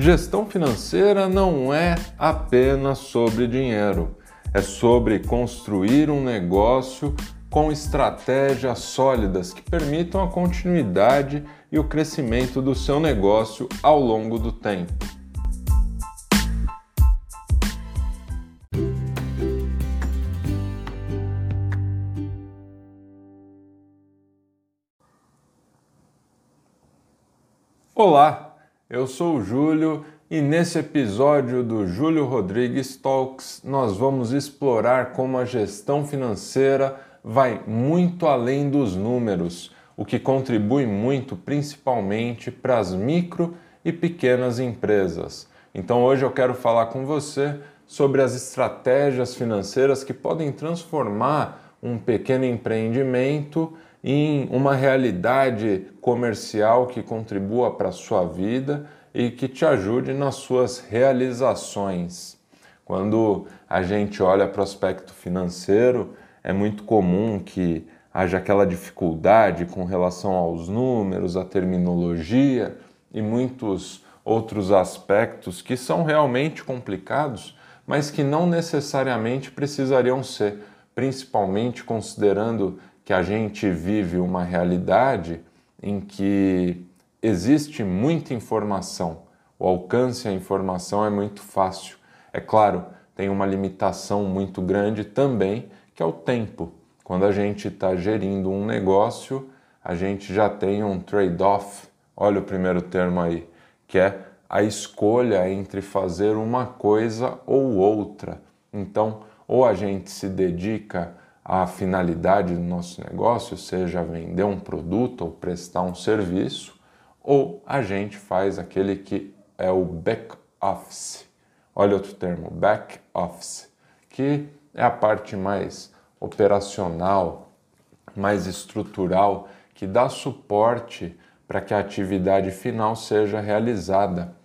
Gestão financeira não é apenas sobre dinheiro, é sobre construir um negócio com estratégias sólidas que permitam a continuidade e o crescimento do seu negócio ao longo do tempo. Olá! Eu sou o Júlio e nesse episódio do Júlio Rodrigues Talks nós vamos explorar como a gestão financeira vai muito além dos números, o que contribui muito principalmente para as micro e pequenas empresas. Então hoje eu quero falar com você sobre as estratégias financeiras que podem transformar um pequeno empreendimento em uma realidade comercial que contribua para a sua vida e que te ajude nas suas realizações. Quando a gente olha para o aspecto financeiro, é muito comum que haja aquela dificuldade com relação aos números, à terminologia e muitos outros aspectos que são realmente complicados, mas que não necessariamente precisariam ser, principalmente considerando que a gente vive uma realidade em que existe muita informação, o alcance à informação é muito fácil. É claro, tem uma limitação muito grande também, que é o tempo. Quando a gente está gerindo um negócio, a gente já tem um trade-off. Olha o primeiro termo aí, que é a escolha entre fazer uma coisa ou outra. Então, ou a gente se dedica a finalidade do nosso negócio, seja vender um produto ou prestar um serviço, ou a gente faz aquele que é o back office. Olha outro termo, back office, que é a parte mais operacional, mais estrutural, que dá suporte para que a atividade final seja realizada.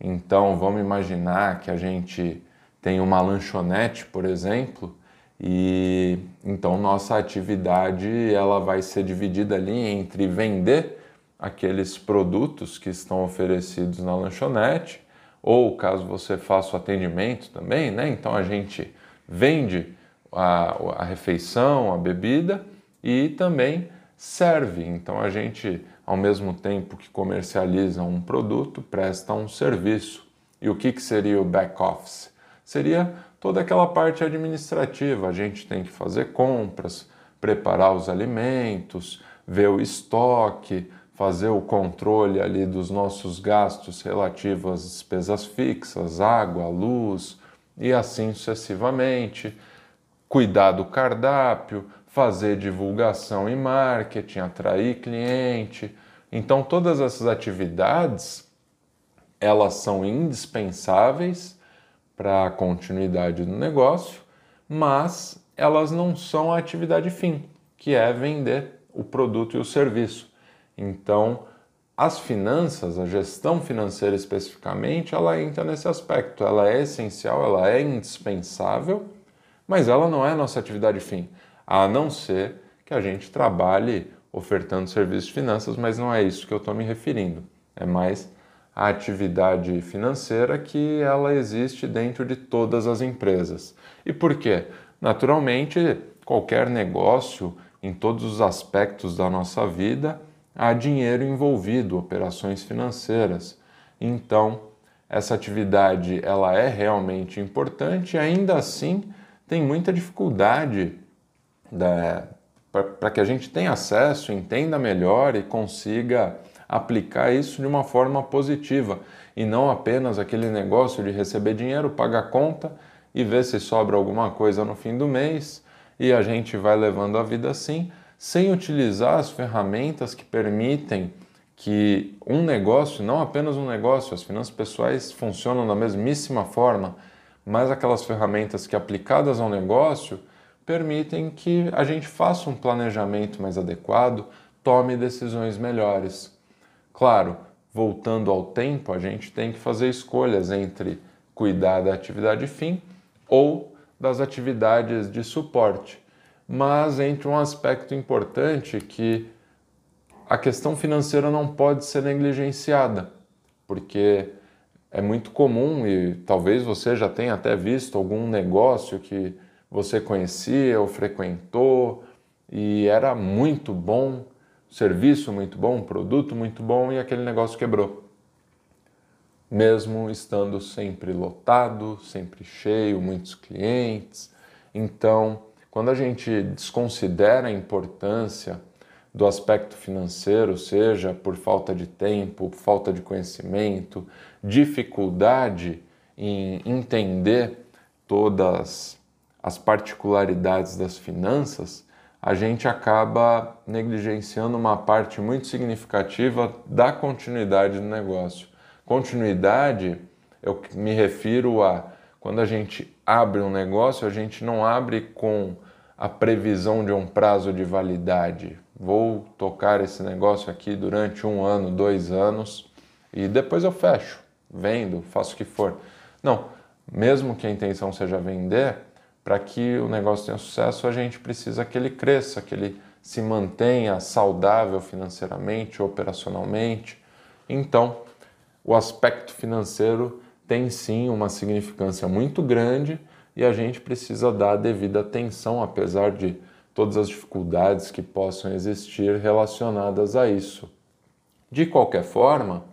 Então, vamos imaginar que a gente tem uma lanchonete, por exemplo, e então nossa atividade ela vai ser dividida ali entre vender aqueles produtos que estão oferecidos na lanchonete, ou caso você faça o atendimento também, né? Então a gente vende a, a refeição, a bebida e também serve. Então a gente, ao mesmo tempo que comercializa um produto, presta um serviço. E o que, que seria o back office? Seria toda aquela parte administrativa. A gente tem que fazer compras, preparar os alimentos, ver o estoque, fazer o controle ali dos nossos gastos relativos às despesas fixas, água, luz e assim sucessivamente, cuidar do cardápio, fazer divulgação e marketing, atrair cliente. Então todas essas atividades elas são indispensáveis para a continuidade do negócio, mas elas não são a atividade fim, que é vender o produto e o serviço. Então, as finanças, a gestão financeira especificamente, ela entra nesse aspecto. Ela é essencial, ela é indispensável, mas ela não é a nossa atividade fim, a não ser que a gente trabalhe ofertando serviços de finanças, mas não é isso que eu estou me referindo. É mais a atividade financeira que ela existe dentro de todas as empresas. E por quê? Naturalmente, qualquer negócio, em todos os aspectos da nossa vida, há dinheiro envolvido, operações financeiras. Então, essa atividade ela é realmente importante e ainda assim tem muita dificuldade para que a gente tenha acesso, entenda melhor e consiga aplicar isso de uma forma positiva e não apenas aquele negócio de receber dinheiro, pagar conta e ver se sobra alguma coisa no fim do mês e a gente vai levando a vida assim, sem utilizar as ferramentas que permitem que um negócio, não apenas um negócio, as finanças pessoais funcionam da mesmíssima forma, mas aquelas ferramentas que aplicadas ao negócio permitem que a gente faça um planejamento mais adequado, tome decisões melhores. Claro, voltando ao tempo, a gente tem que fazer escolhas entre cuidar da atividade fim ou das atividades de suporte. Mas entre um aspecto importante que a questão financeira não pode ser negligenciada, porque é muito comum e talvez você já tenha até visto algum negócio que você conhecia ou frequentou e era muito bom, serviço muito bom, produto muito bom e aquele negócio quebrou. Mesmo estando sempre lotado, sempre cheio, muitos clientes. Então, quando a gente desconsidera a importância do aspecto financeiro, seja por falta de tempo, falta de conhecimento, dificuldade em entender todas as particularidades das finanças, a gente acaba negligenciando uma parte muito significativa da continuidade do negócio. Continuidade, eu me refiro a quando a gente abre um negócio, a gente não abre com a previsão de um prazo de validade vou tocar esse negócio aqui durante um ano, dois anos e depois eu fecho, vendo, faço o que for. Não, mesmo que a intenção seja vender, para que o negócio tenha sucesso, a gente precisa que ele cresça, que ele se mantenha saudável financeiramente, operacionalmente. Então, o aspecto financeiro tem sim uma significância muito grande e a gente precisa dar a devida atenção, apesar de todas as dificuldades que possam existir relacionadas a isso. De qualquer forma,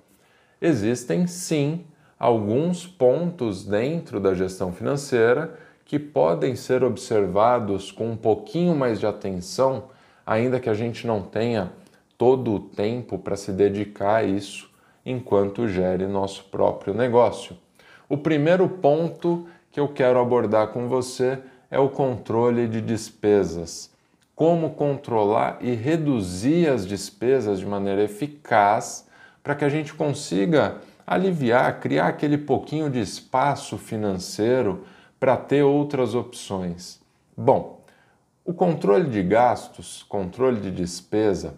existem sim alguns pontos dentro da gestão financeira que podem ser observados com um pouquinho mais de atenção, ainda que a gente não tenha todo o tempo para se dedicar a isso enquanto gere nosso próprio negócio. O primeiro ponto que eu quero abordar com você é o controle de despesas como controlar e reduzir as despesas de maneira eficaz para que a gente consiga aliviar, criar aquele pouquinho de espaço financeiro para ter outras opções. Bom, o controle de gastos, controle de despesa,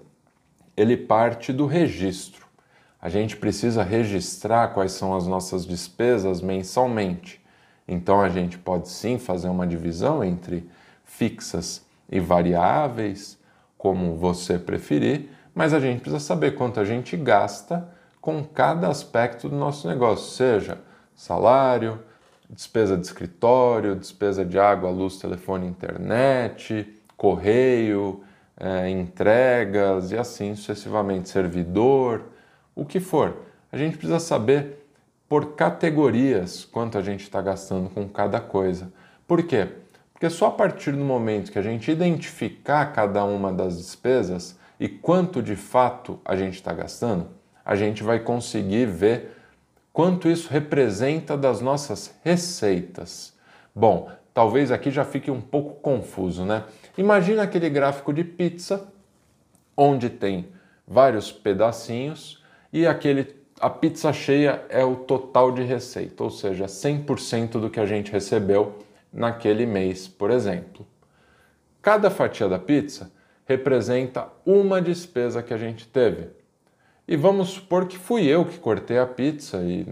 ele parte do registro. A gente precisa registrar quais são as nossas despesas mensalmente. Então a gente pode sim fazer uma divisão entre fixas e variáveis, como você preferir, mas a gente precisa saber quanto a gente gasta com cada aspecto do nosso negócio, seja salário, despesa de escritório, despesa de água, luz, telefone, internet, correio, é, entregas e assim sucessivamente, servidor, o que for. A gente precisa saber por categorias quanto a gente está gastando com cada coisa. Por quê? Porque só a partir do momento que a gente identificar cada uma das despesas e quanto de fato a gente está gastando, a gente vai conseguir ver quanto isso representa das nossas receitas. Bom, talvez aqui já fique um pouco confuso, né? Imagina aquele gráfico de pizza onde tem vários pedacinhos e aquele a pizza cheia é o total de receita, ou seja, 100% do que a gente recebeu naquele mês, por exemplo. Cada fatia da pizza representa uma despesa que a gente teve. E vamos supor que fui eu que cortei a pizza e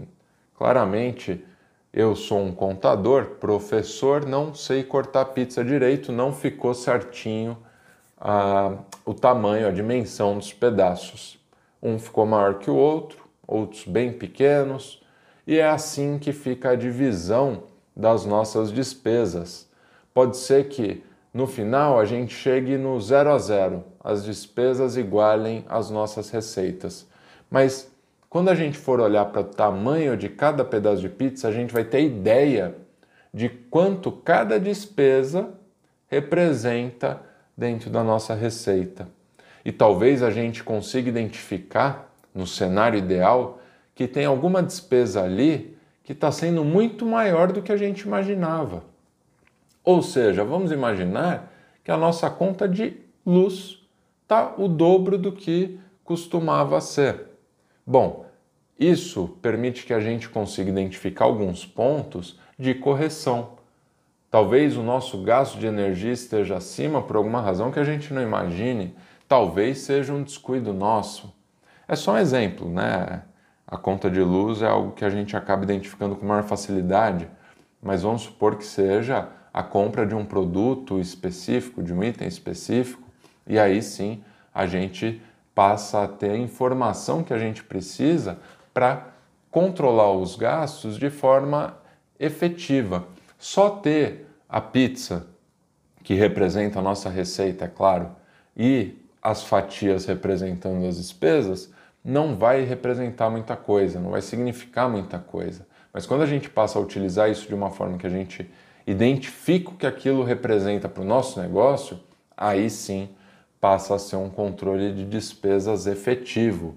claramente eu sou um contador, professor, não sei cortar pizza direito, não ficou certinho ah, o tamanho, a dimensão dos pedaços. Um ficou maior que o outro, outros bem pequenos, e é assim que fica a divisão das nossas despesas. Pode ser que no final a gente chegue no zero a zero, as despesas igualem as nossas receitas. Mas quando a gente for olhar para o tamanho de cada pedaço de pizza, a gente vai ter ideia de quanto cada despesa representa dentro da nossa receita. E talvez a gente consiga identificar, no cenário ideal, que tem alguma despesa ali que está sendo muito maior do que a gente imaginava. Ou seja, vamos imaginar que a nossa conta de luz está o dobro do que costumava ser. Bom, isso permite que a gente consiga identificar alguns pontos de correção. Talvez o nosso gasto de energia esteja acima por alguma razão que a gente não imagine. Talvez seja um descuido nosso. É só um exemplo, né? a conta de luz é algo que a gente acaba identificando com maior facilidade, mas vamos supor que seja a compra de um produto específico, de um item específico, e aí sim a gente passa a ter a informação que a gente precisa para controlar os gastos de forma efetiva. Só ter a pizza, que representa a nossa receita, é claro, e as fatias representando as despesas, não vai representar muita coisa, não vai significar muita coisa. Mas quando a gente passa a utilizar isso de uma forma que a gente identifica o que aquilo representa para o nosso negócio, aí sim passa a ser um controle de despesas efetivo.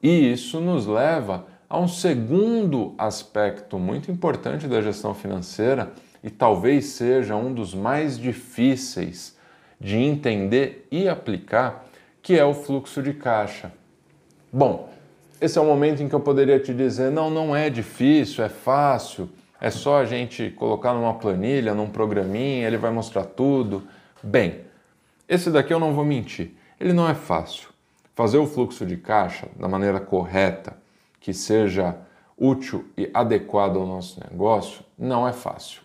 E isso nos leva a um segundo aspecto muito importante da gestão financeira e talvez seja um dos mais difíceis de entender e aplicar, que é o fluxo de caixa. Bom, esse é o momento em que eu poderia te dizer: não, não é difícil, é fácil, é só a gente colocar numa planilha, num programinha, ele vai mostrar tudo. Bem, esse daqui eu não vou mentir, ele não é fácil. Fazer o fluxo de caixa da maneira correta, que seja útil e adequado ao nosso negócio, não é fácil.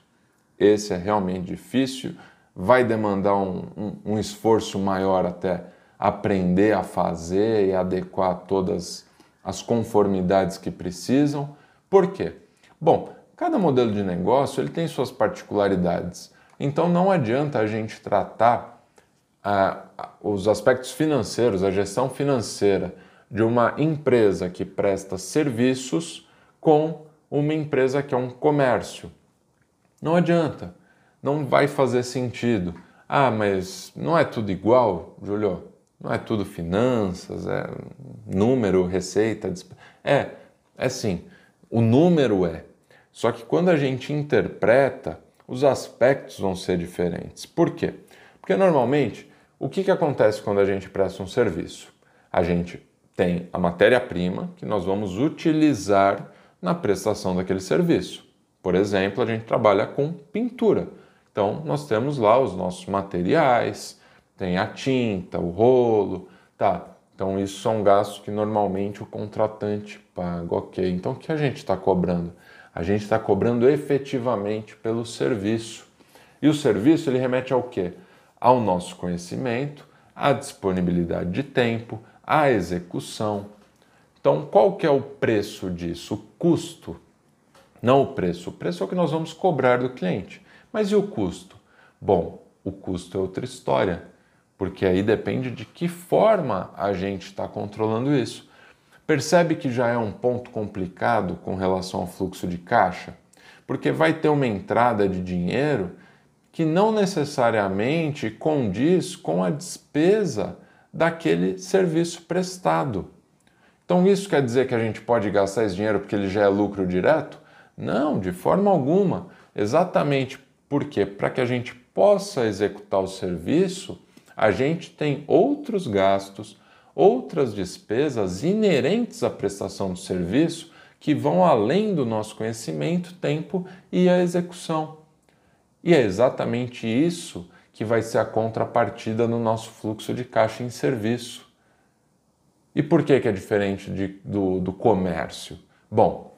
Esse é realmente difícil, vai demandar um, um, um esforço maior até aprender a fazer e adequar todas as conformidades que precisam. Por quê? Bom, cada modelo de negócio ele tem suas particularidades. Então não adianta a gente tratar ah, os aspectos financeiros, a gestão financeira de uma empresa que presta serviços com uma empresa que é um comércio. Não adianta, não vai fazer sentido. Ah, mas não é tudo igual, Julio? Não é tudo finanças, é número, receita. É, é sim. O número é. Só que quando a gente interpreta, os aspectos vão ser diferentes. Por quê? Porque normalmente, o que, que acontece quando a gente presta um serviço? A gente tem a matéria-prima que nós vamos utilizar na prestação daquele serviço. Por exemplo, a gente trabalha com pintura. Então, nós temos lá os nossos materiais, tem a tinta, o rolo, tá. Então, isso são gastos que normalmente o contratante paga, ok. Então, o que a gente está cobrando? A gente está cobrando efetivamente pelo serviço. E o serviço ele remete ao quê? Ao nosso conhecimento, à disponibilidade de tempo, à execução. Então, qual que é o preço disso? O custo. Não o preço. O preço é o que nós vamos cobrar do cliente. Mas e o custo? Bom, o custo é outra história porque aí depende de que forma a gente está controlando isso. Percebe que já é um ponto complicado com relação ao fluxo de caixa? Porque vai ter uma entrada de dinheiro que não necessariamente condiz com a despesa daquele serviço prestado. Então, isso quer dizer que a gente pode gastar esse dinheiro porque ele já é lucro direto? Não, de forma alguma. Exatamente porque, para que a gente possa executar o serviço, a gente tem outros gastos, outras despesas inerentes à prestação do serviço que vão além do nosso conhecimento, tempo e a execução. E é exatamente isso que vai ser a contrapartida no nosso fluxo de caixa em serviço. E por que, que é diferente de, do, do comércio? Bom,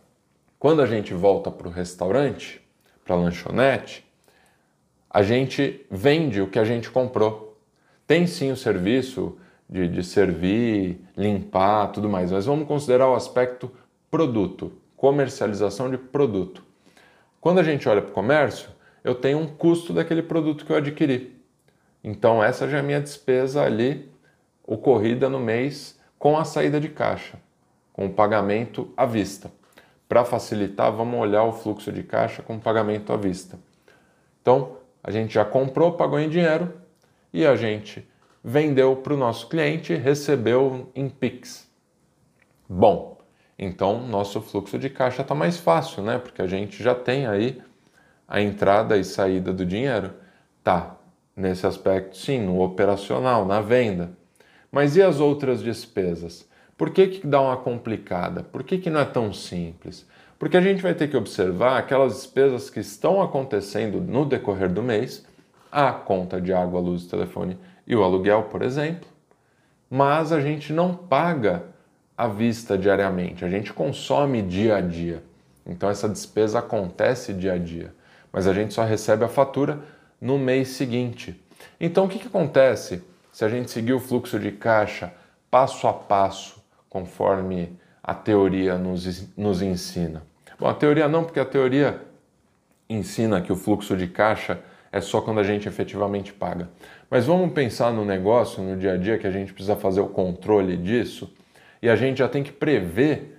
quando a gente volta para o restaurante, para a lanchonete, a gente vende o que a gente comprou. Tem sim o serviço de, de servir, limpar, tudo mais, mas vamos considerar o aspecto produto, comercialização de produto. Quando a gente olha para o comércio, eu tenho um custo daquele produto que eu adquiri. Então, essa já é a minha despesa ali ocorrida no mês com a saída de caixa, com o pagamento à vista. Para facilitar, vamos olhar o fluxo de caixa com pagamento à vista. Então, a gente já comprou, pagou em dinheiro, e a gente vendeu para o nosso cliente recebeu em Pix. Bom, então nosso fluxo de caixa está mais fácil, né? Porque a gente já tem aí a entrada e saída do dinheiro. Tá, nesse aspecto sim, no operacional, na venda. Mas e as outras despesas? Por que, que dá uma complicada? Por que, que não é tão simples? Porque a gente vai ter que observar aquelas despesas que estão acontecendo no decorrer do mês a conta de água, luz, telefone e o aluguel, por exemplo, mas a gente não paga à vista diariamente, a gente consome dia a dia. Então essa despesa acontece dia a dia, mas a gente só recebe a fatura no mês seguinte. Então o que, que acontece se a gente seguir o fluxo de caixa passo a passo, conforme a teoria nos, nos ensina? Bom, a teoria não, porque a teoria ensina que o fluxo de caixa é só quando a gente efetivamente paga. Mas vamos pensar no negócio, no dia a dia, que a gente precisa fazer o controle disso e a gente já tem que prever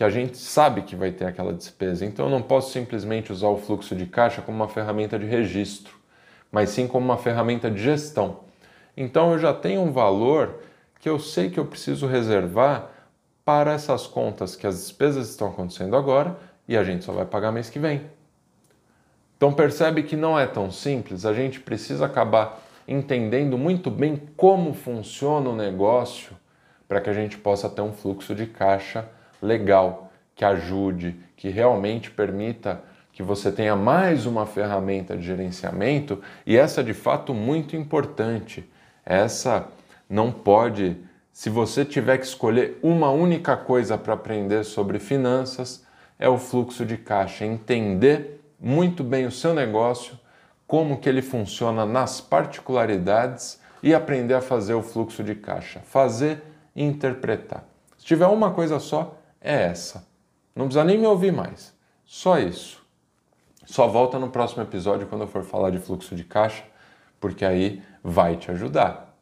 que a gente sabe que vai ter aquela despesa. Então eu não posso simplesmente usar o fluxo de caixa como uma ferramenta de registro, mas sim como uma ferramenta de gestão. Então eu já tenho um valor que eu sei que eu preciso reservar para essas contas que as despesas estão acontecendo agora e a gente só vai pagar mês que vem. Então percebe que não é tão simples, a gente precisa acabar entendendo muito bem como funciona o negócio para que a gente possa ter um fluxo de caixa legal, que ajude, que realmente permita que você tenha mais uma ferramenta de gerenciamento e essa de fato muito importante. Essa não pode, se você tiver que escolher uma única coisa para aprender sobre finanças, é o fluxo de caixa, entender muito bem o seu negócio, como que ele funciona nas particularidades e aprender a fazer o fluxo de caixa, fazer e interpretar. Se tiver uma coisa só, é essa. Não precisa nem me ouvir mais. Só isso. Só volta no próximo episódio quando eu for falar de fluxo de caixa, porque aí vai te ajudar.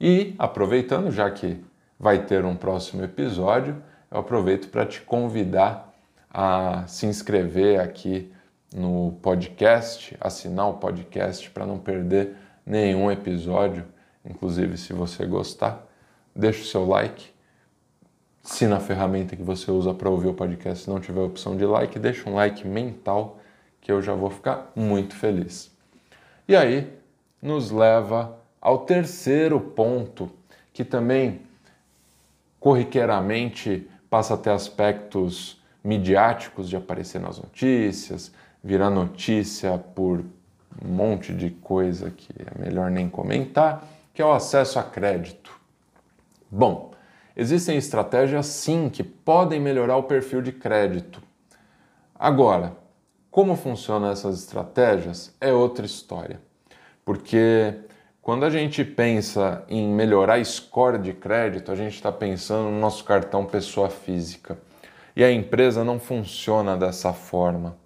E aproveitando, já que vai ter um próximo episódio, eu aproveito para te convidar a se inscrever aqui no podcast, assinar o podcast para não perder nenhum episódio. Inclusive, se você gostar, deixa o seu like. Se na ferramenta que você usa para ouvir o podcast não tiver opção de like, deixa um like mental que eu já vou ficar muito feliz. E aí nos leva ao terceiro ponto, que também corriqueiramente passa a ter aspectos midiáticos de aparecer nas notícias, virar notícia por um monte de coisa que é melhor nem comentar, que é o acesso a crédito. Bom, existem estratégias sim que podem melhorar o perfil de crédito. Agora, como funcionam essas estratégias é outra história. Porque quando a gente pensa em melhorar score de crédito, a gente está pensando no nosso cartão pessoa física. E a empresa não funciona dessa forma.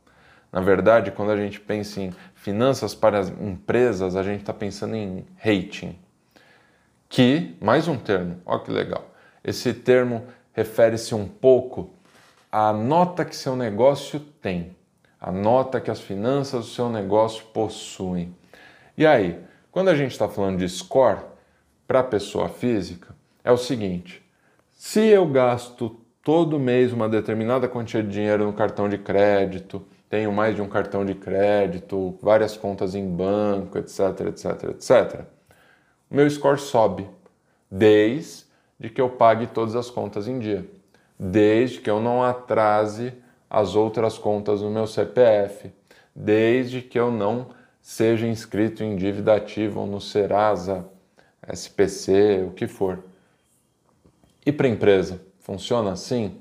Na verdade, quando a gente pensa em finanças para as empresas, a gente está pensando em rating. Que, mais um termo, olha que legal. Esse termo refere-se um pouco à nota que seu negócio tem, a nota que as finanças do seu negócio possuem. E aí, quando a gente está falando de score para pessoa física, é o seguinte: se eu gasto todo mês uma determinada quantia de dinheiro no cartão de crédito, tenho mais de um cartão de crédito, várias contas em banco, etc, etc, etc, o meu score sobe desde que eu pague todas as contas em dia, desde que eu não atrase as outras contas no meu CPF, desde que eu não seja inscrito em dívida ativa ou no Serasa, SPC, o que for. E para empresa? Funciona assim?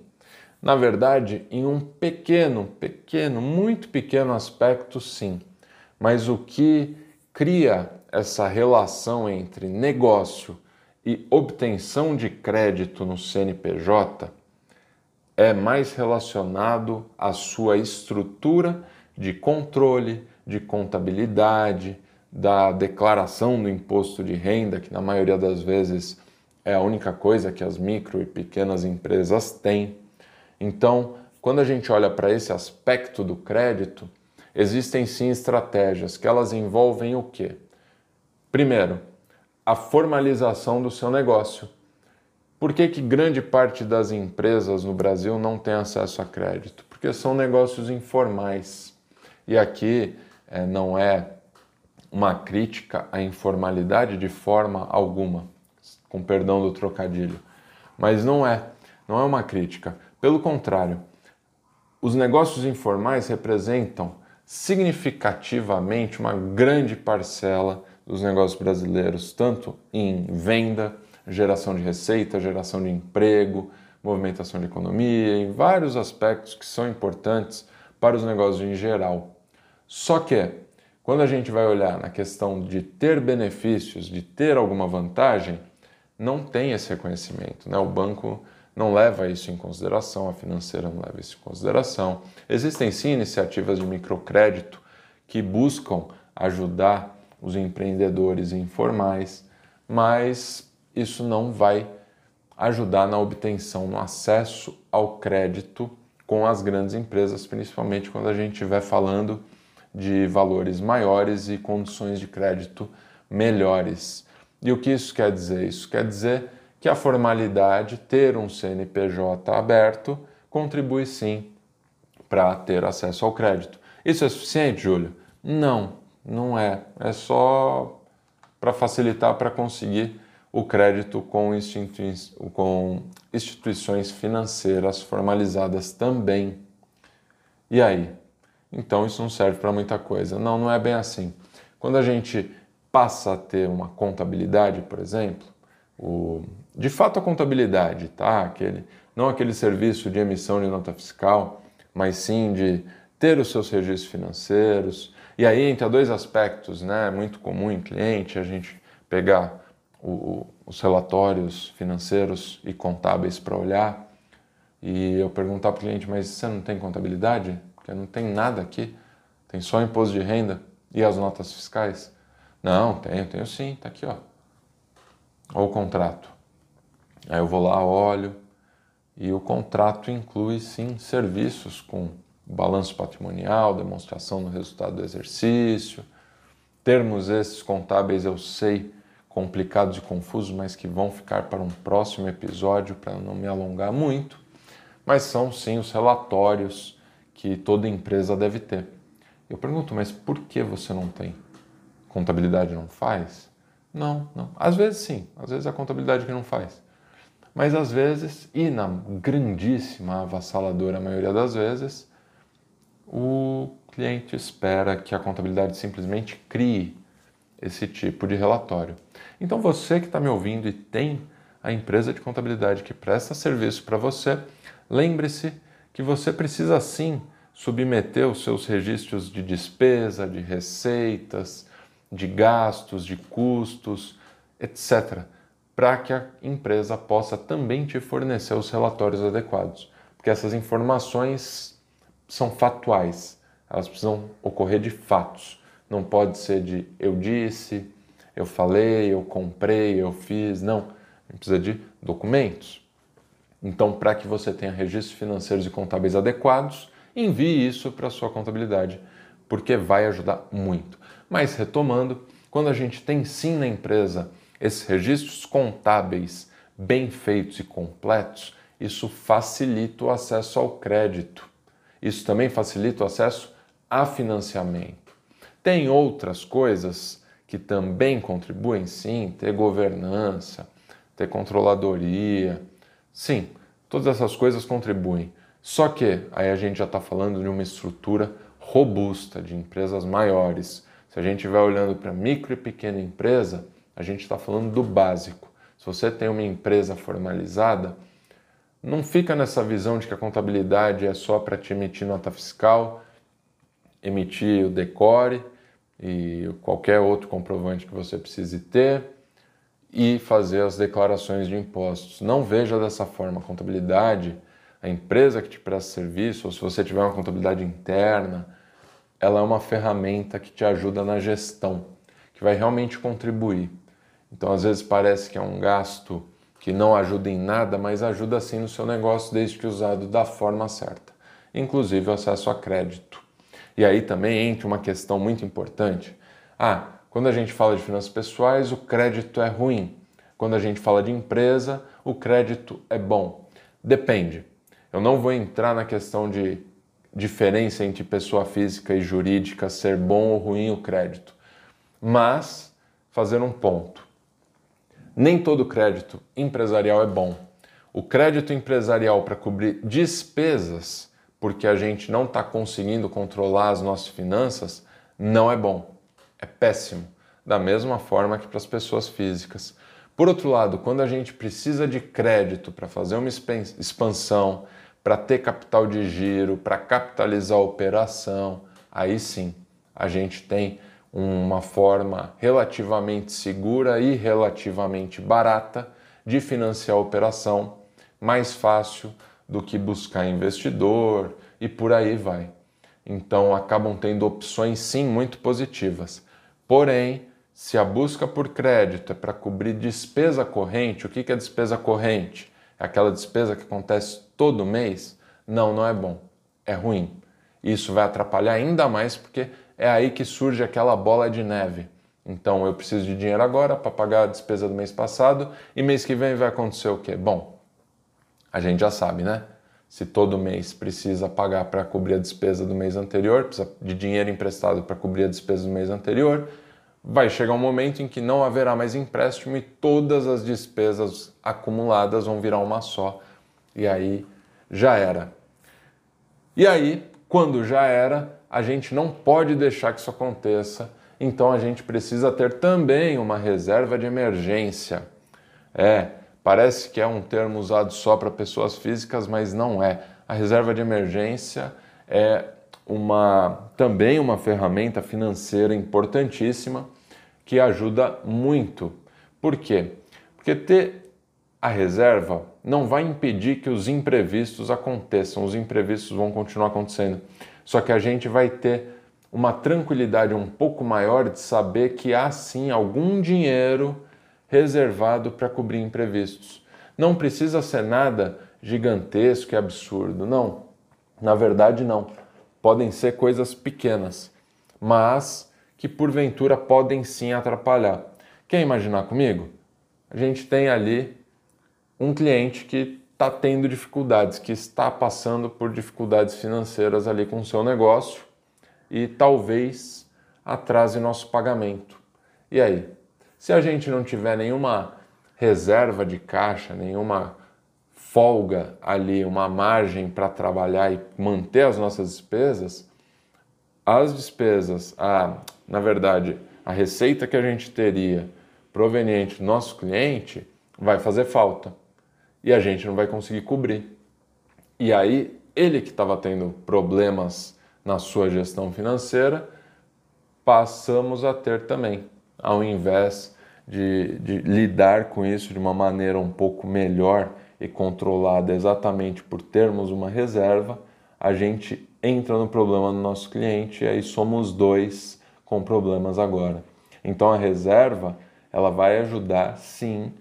Na verdade, em um pequeno, pequeno, muito pequeno aspecto, sim. Mas o que cria essa relação entre negócio e obtenção de crédito no CNPJ é mais relacionado à sua estrutura de controle, de contabilidade, da declaração do imposto de renda, que na maioria das vezes é a única coisa que as micro e pequenas empresas têm. Então, quando a gente olha para esse aspecto do crédito, existem sim estratégias que elas envolvem o quê? Primeiro, a formalização do seu negócio. Por que, que grande parte das empresas no Brasil não tem acesso a crédito? Porque são negócios informais. E aqui é, não é uma crítica à informalidade de forma alguma com perdão do trocadilho. Mas não é, não é uma crítica. Pelo contrário, os negócios informais representam significativamente uma grande parcela dos negócios brasileiros, tanto em venda, geração de receita, geração de emprego, movimentação de economia, em vários aspectos que são importantes para os negócios em geral. Só que, quando a gente vai olhar na questão de ter benefícios, de ter alguma vantagem, não tem esse reconhecimento. Né? O banco não leva isso em consideração, a financeira não leva isso em consideração. Existem sim iniciativas de microcrédito que buscam ajudar os empreendedores informais, mas isso não vai ajudar na obtenção, no acesso ao crédito com as grandes empresas, principalmente quando a gente estiver falando de valores maiores e condições de crédito melhores. E o que isso quer dizer? Isso quer dizer que a formalidade, ter um CNPJ aberto, contribui sim para ter acesso ao crédito. Isso é suficiente, Júlio? Não, não é. É só para facilitar para conseguir o crédito com, instituições, com instituições financeiras formalizadas também. E aí? Então isso não serve para muita coisa. Não, não é bem assim. Quando a gente passa a ter uma contabilidade, por exemplo, o, de fato a contabilidade, tá? Aquele, não aquele serviço de emissão de nota fiscal, mas sim de ter os seus registros financeiros. E aí entra dois aspectos, né? Muito comum em cliente a gente pegar o, os relatórios financeiros e contábeis para olhar e eu perguntar para o cliente, mas você não tem contabilidade? Porque não tem nada aqui, tem só imposto de renda e as notas fiscais. Não, tenho, tenho sim, tá aqui, ó. Ou o contrato. Aí eu vou lá, olho, e o contrato inclui sim serviços com balanço patrimonial, demonstração do resultado do exercício, termos esses contábeis eu sei complicados e confusos, mas que vão ficar para um próximo episódio para não me alongar muito, mas são sim os relatórios que toda empresa deve ter. Eu pergunto, mas por que você não tem? Contabilidade não faz? Não, não. Às vezes sim, às vezes é a contabilidade que não faz. Mas às vezes, e na grandíssima, avassaladora maioria das vezes, o cliente espera que a contabilidade simplesmente crie esse tipo de relatório. Então você que está me ouvindo e tem a empresa de contabilidade que presta serviço para você, lembre-se que você precisa sim submeter os seus registros de despesa, de receitas, de gastos, de custos, etc., para que a empresa possa também te fornecer os relatórios adequados. Porque essas informações são fatuais, elas precisam ocorrer de fatos. Não pode ser de eu disse, eu falei, eu comprei, eu fiz. Não. Precisa de documentos. Então, para que você tenha registros financeiros e contábeis adequados, envie isso para a sua contabilidade, porque vai ajudar muito. Mas retomando, quando a gente tem sim na empresa esses registros contábeis bem feitos e completos, isso facilita o acesso ao crédito. Isso também facilita o acesso a financiamento. Tem outras coisas que também contribuem, sim, ter governança, ter controladoria. Sim, todas essas coisas contribuem. Só que aí a gente já está falando de uma estrutura robusta, de empresas maiores. Se a gente estiver olhando para micro e pequena empresa, a gente está falando do básico. Se você tem uma empresa formalizada, não fica nessa visão de que a contabilidade é só para te emitir nota fiscal, emitir o decore e qualquer outro comprovante que você precise ter e fazer as declarações de impostos. Não veja dessa forma a contabilidade, a empresa que te presta serviço, ou se você tiver uma contabilidade interna, ela é uma ferramenta que te ajuda na gestão, que vai realmente contribuir. Então, às vezes parece que é um gasto que não ajuda em nada, mas ajuda sim no seu negócio desde que usado da forma certa, inclusive o acesso a crédito. E aí também entra uma questão muito importante. Ah, quando a gente fala de finanças pessoais, o crédito é ruim. Quando a gente fala de empresa, o crédito é bom. Depende. Eu não vou entrar na questão de diferença entre pessoa física e jurídica ser bom ou ruim o crédito, mas fazer um ponto. Nem todo crédito empresarial é bom. O crédito empresarial para cobrir despesas porque a gente não está conseguindo controlar as nossas finanças, não é bom, é péssimo. Da mesma forma que para as pessoas físicas. Por outro lado, quando a gente precisa de crédito para fazer uma expansão, para ter capital de giro, para capitalizar a operação, aí sim a gente tem uma forma relativamente segura e relativamente barata de financiar a operação mais fácil do que buscar investidor e por aí vai. Então acabam tendo opções sim muito positivas. Porém, se a busca por crédito é para cobrir despesa corrente, o que é despesa corrente? É aquela despesa que acontece todo mês? Não, não é bom. É ruim. Isso vai atrapalhar ainda mais porque é aí que surge aquela bola de neve. Então eu preciso de dinheiro agora para pagar a despesa do mês passado e mês que vem vai acontecer o quê? Bom, a gente já sabe, né? Se todo mês precisa pagar para cobrir a despesa do mês anterior, precisa de dinheiro emprestado para cobrir a despesa do mês anterior, vai chegar um momento em que não haverá mais empréstimo e todas as despesas acumuladas vão virar uma só. E aí já era. E aí, quando já era, a gente não pode deixar que isso aconteça então a gente precisa ter também uma reserva de emergência. É, parece que é um termo usado só para pessoas físicas, mas não é. A reserva de emergência é uma também uma ferramenta financeira importantíssima que ajuda muito. Por quê? Porque ter a reserva não vai impedir que os imprevistos aconteçam, os imprevistos vão continuar acontecendo. Só que a gente vai ter uma tranquilidade um pouco maior de saber que há sim algum dinheiro reservado para cobrir imprevistos. Não precisa ser nada gigantesco e absurdo, não. Na verdade, não. Podem ser coisas pequenas, mas que porventura podem sim atrapalhar. Quer imaginar comigo? A gente tem ali um cliente que está tendo dificuldades, que está passando por dificuldades financeiras ali com o seu negócio e talvez atrase nosso pagamento. E aí? Se a gente não tiver nenhuma reserva de caixa, nenhuma folga ali, uma margem para trabalhar e manter as nossas despesas, as despesas, a, na verdade, a receita que a gente teria proveniente do nosso cliente vai fazer falta e a gente não vai conseguir cobrir. E aí, ele que estava tendo problemas na sua gestão financeira, passamos a ter também, ao invés de, de lidar com isso de uma maneira um pouco melhor e controlada exatamente por termos uma reserva, a gente entra no problema do nosso cliente e aí somos dois com problemas agora. Então a reserva ela vai ajudar sim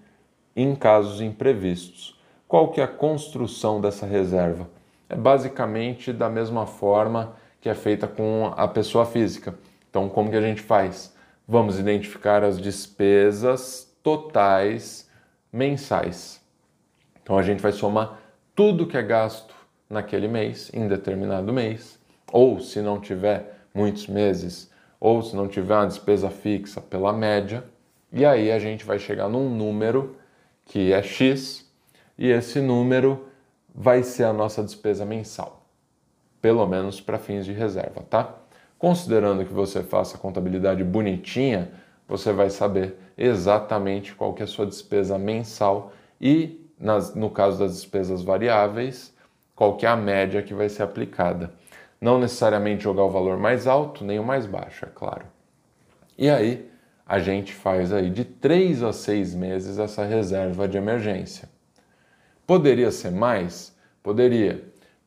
em casos imprevistos. Qual que é a construção dessa reserva? É basicamente da mesma forma que é feita com a pessoa física. Então, como que a gente faz? Vamos identificar as despesas totais mensais. Então, a gente vai somar tudo que é gasto naquele mês, em determinado mês, ou se não tiver muitos meses, ou se não tiver uma despesa fixa pela média, e aí a gente vai chegar num número que é X, e esse número vai ser a nossa despesa mensal pelo menos para fins de reserva, tá? Considerando que você faça a contabilidade bonitinha, você vai saber exatamente qual que é a sua despesa mensal e, nas, no caso das despesas variáveis, qual que é a média que vai ser aplicada. Não necessariamente jogar o valor mais alto nem o mais baixo, é claro. E aí, a gente faz aí de 3 a 6 meses essa reserva de emergência. Poderia ser mais? Poderia.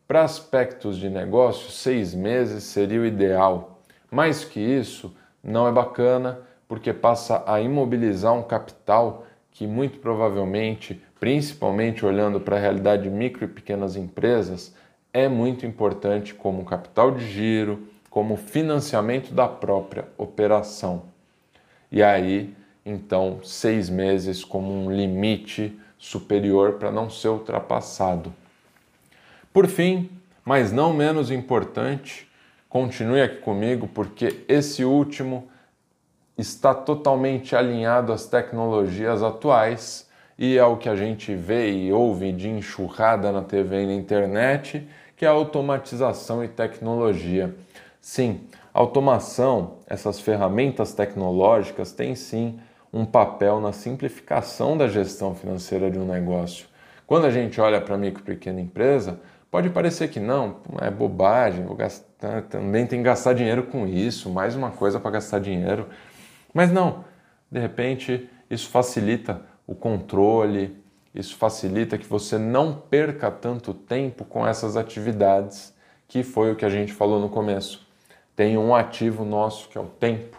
Para aspectos de negócio, seis meses seria o ideal. Mais que isso, não é bacana, porque passa a imobilizar um capital que muito provavelmente, principalmente olhando para a realidade de micro e pequenas empresas, é muito importante como capital de giro, como financiamento da própria operação. E aí, então, seis meses como um limite superior para não ser ultrapassado. Por fim, mas não menos importante, continue aqui comigo porque esse último está totalmente alinhado às tecnologias atuais e ao que a gente vê e ouve de enxurrada na TV e na internet, que é a automatização e tecnologia. Sim, automação, essas ferramentas tecnológicas têm sim um papel na simplificação da gestão financeira de um negócio. Quando a gente olha para micro e pequena empresa, Pode parecer que não, é bobagem, vou gastar, também tem que gastar dinheiro com isso, mais uma coisa para gastar dinheiro. Mas não, de repente isso facilita o controle Isso facilita que você não perca tanto tempo com essas atividades, que foi o que a gente falou no começo. Tem um ativo nosso que é o tempo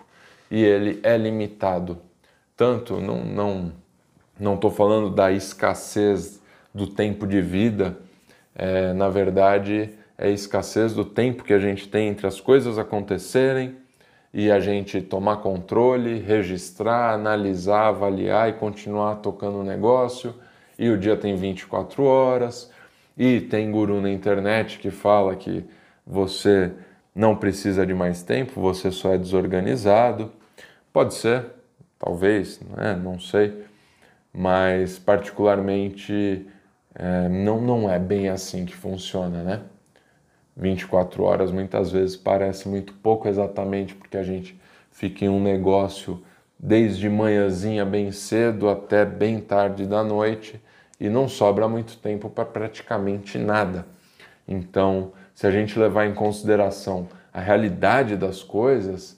e ele é limitado. Tanto não não não estou falando da escassez do tempo de vida, é, na verdade é a escassez do tempo que a gente tem entre as coisas acontecerem e a gente tomar controle, registrar, analisar, avaliar e continuar tocando o negócio. E o dia tem 24 horas. E tem guru na internet que fala que você não precisa de mais tempo, você só é desorganizado. Pode ser, talvez, né? não sei, mas particularmente é, não, não é bem assim que funciona, né? 24 horas muitas vezes parece muito pouco exatamente porque a gente fica em um negócio desde manhãzinha bem cedo até bem tarde da noite e não sobra muito tempo para praticamente nada. Então, se a gente levar em consideração a realidade das coisas,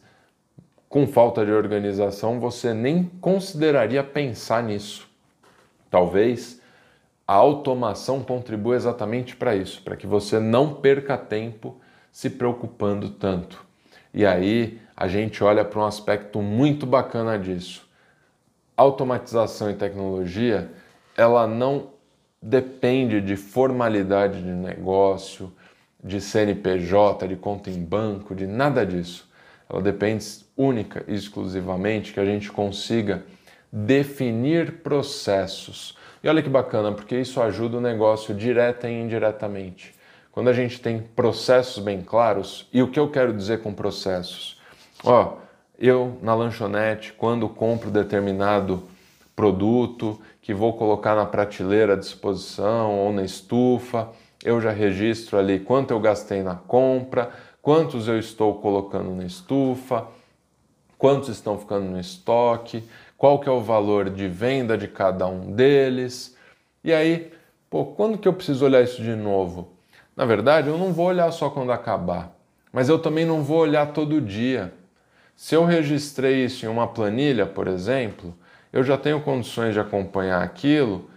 com falta de organização, você nem consideraria pensar nisso. Talvez a automação contribui exatamente para isso, para que você não perca tempo se preocupando tanto. E aí a gente olha para um aspecto muito bacana disso. Automatização e tecnologia, ela não depende de formalidade de negócio, de CNPJ, de conta em banco, de nada disso. Ela depende única e exclusivamente que a gente consiga definir processos e olha que bacana, porque isso ajuda o negócio direta e indiretamente. Quando a gente tem processos bem claros, e o que eu quero dizer com processos? Ó, eu na lanchonete, quando compro determinado produto que vou colocar na prateleira à disposição ou na estufa, eu já registro ali quanto eu gastei na compra, quantos eu estou colocando na estufa, quantos estão ficando no estoque, qual que é o valor de venda de cada um deles. E aí, pô, quando que eu preciso olhar isso de novo? Na verdade, eu não vou olhar só quando acabar, mas eu também não vou olhar todo dia. Se eu registrei isso em uma planilha, por exemplo, eu já tenho condições de acompanhar aquilo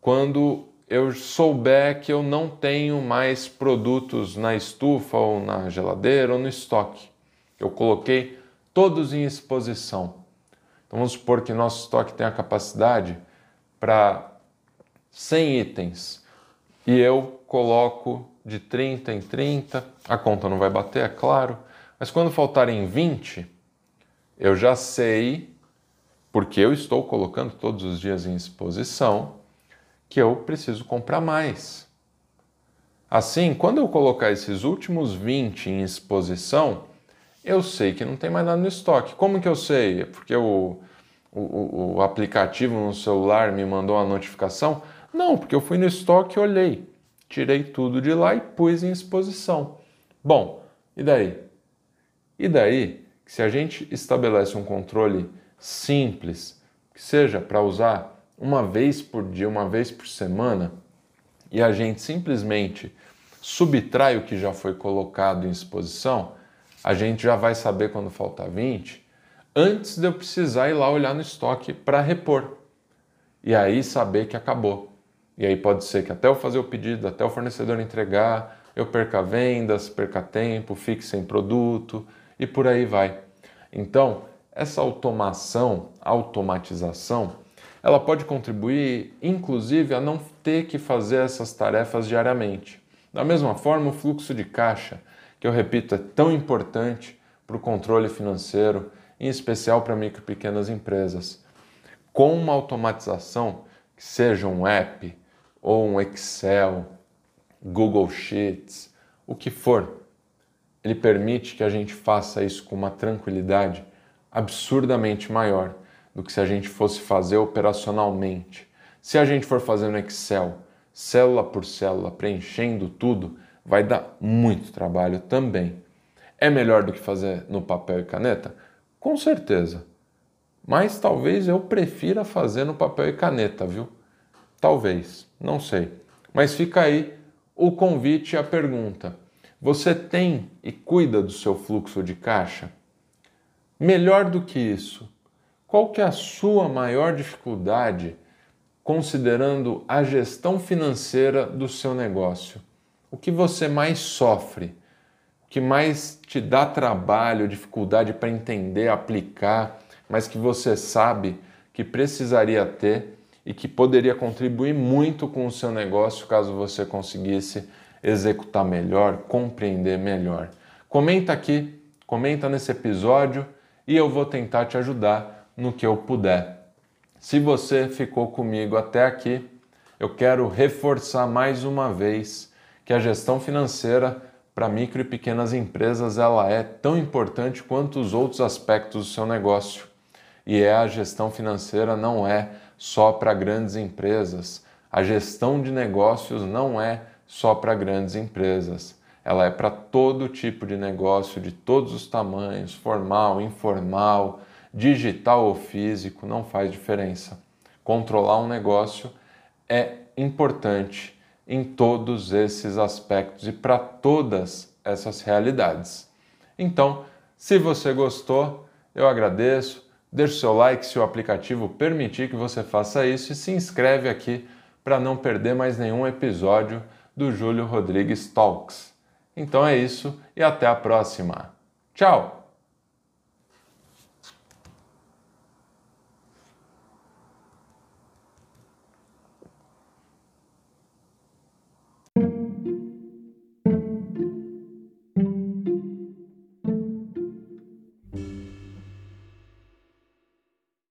quando eu souber que eu não tenho mais produtos na estufa ou na geladeira ou no estoque. Eu coloquei todos em exposição. Então vamos supor que nosso estoque tem a capacidade para 100 itens e eu coloco de 30 em 30, a conta não vai bater, é claro, mas quando faltarem 20, eu já sei, porque eu estou colocando todos os dias em exposição, que eu preciso comprar mais. Assim, quando eu colocar esses últimos 20 em exposição, eu sei que não tem mais nada no estoque. Como que eu sei? É porque o, o, o aplicativo no celular me mandou uma notificação? Não, porque eu fui no estoque e olhei. Tirei tudo de lá e pus em exposição. Bom, e daí? E daí, se a gente estabelece um controle simples, que seja para usar uma vez por dia, uma vez por semana, e a gente simplesmente subtrai o que já foi colocado em exposição, a gente já vai saber quando faltar 20 antes de eu precisar ir lá olhar no estoque para repor. E aí saber que acabou. E aí pode ser que até eu fazer o pedido, até o fornecedor entregar, eu perca vendas, perca tempo, fique sem produto e por aí vai. Então, essa automação, automatização, ela pode contribuir inclusive a não ter que fazer essas tarefas diariamente. Da mesma forma, o fluxo de caixa que eu repito é tão importante para o controle financeiro, em especial para micro e pequenas empresas. Com uma automatização, que seja um app ou um Excel, Google Sheets, o que for, ele permite que a gente faça isso com uma tranquilidade absurdamente maior do que se a gente fosse fazer operacionalmente. Se a gente for fazer no Excel, célula por célula, preenchendo tudo, vai dar muito trabalho também. É melhor do que fazer no papel e caneta? Com certeza. Mas talvez eu prefira fazer no papel e caneta, viu? Talvez, não sei. Mas fica aí o convite e a pergunta. Você tem e cuida do seu fluxo de caixa? Melhor do que isso, qual que é a sua maior dificuldade considerando a gestão financeira do seu negócio. O que você mais sofre? O que mais te dá trabalho, dificuldade para entender, aplicar, mas que você sabe que precisaria ter e que poderia contribuir muito com o seu negócio caso você conseguisse executar melhor, compreender melhor. Comenta aqui, comenta nesse episódio e eu vou tentar te ajudar no que eu puder. Se você ficou comigo até aqui, eu quero reforçar mais uma vez que a gestão financeira para micro e pequenas empresas ela é tão importante quanto os outros aspectos do seu negócio. E é a gestão financeira não é só para grandes empresas. A gestão de negócios não é só para grandes empresas ela é para todo tipo de negócio, de todos os tamanhos, formal, informal, digital ou físico, não faz diferença. Controlar um negócio é importante em todos esses aspectos e para todas essas realidades. Então, se você gostou, eu agradeço. Deixe seu like se o aplicativo permitir que você faça isso e se inscreve aqui para não perder mais nenhum episódio do Júlio Rodrigues Talks. Então é isso e até a próxima. Tchau!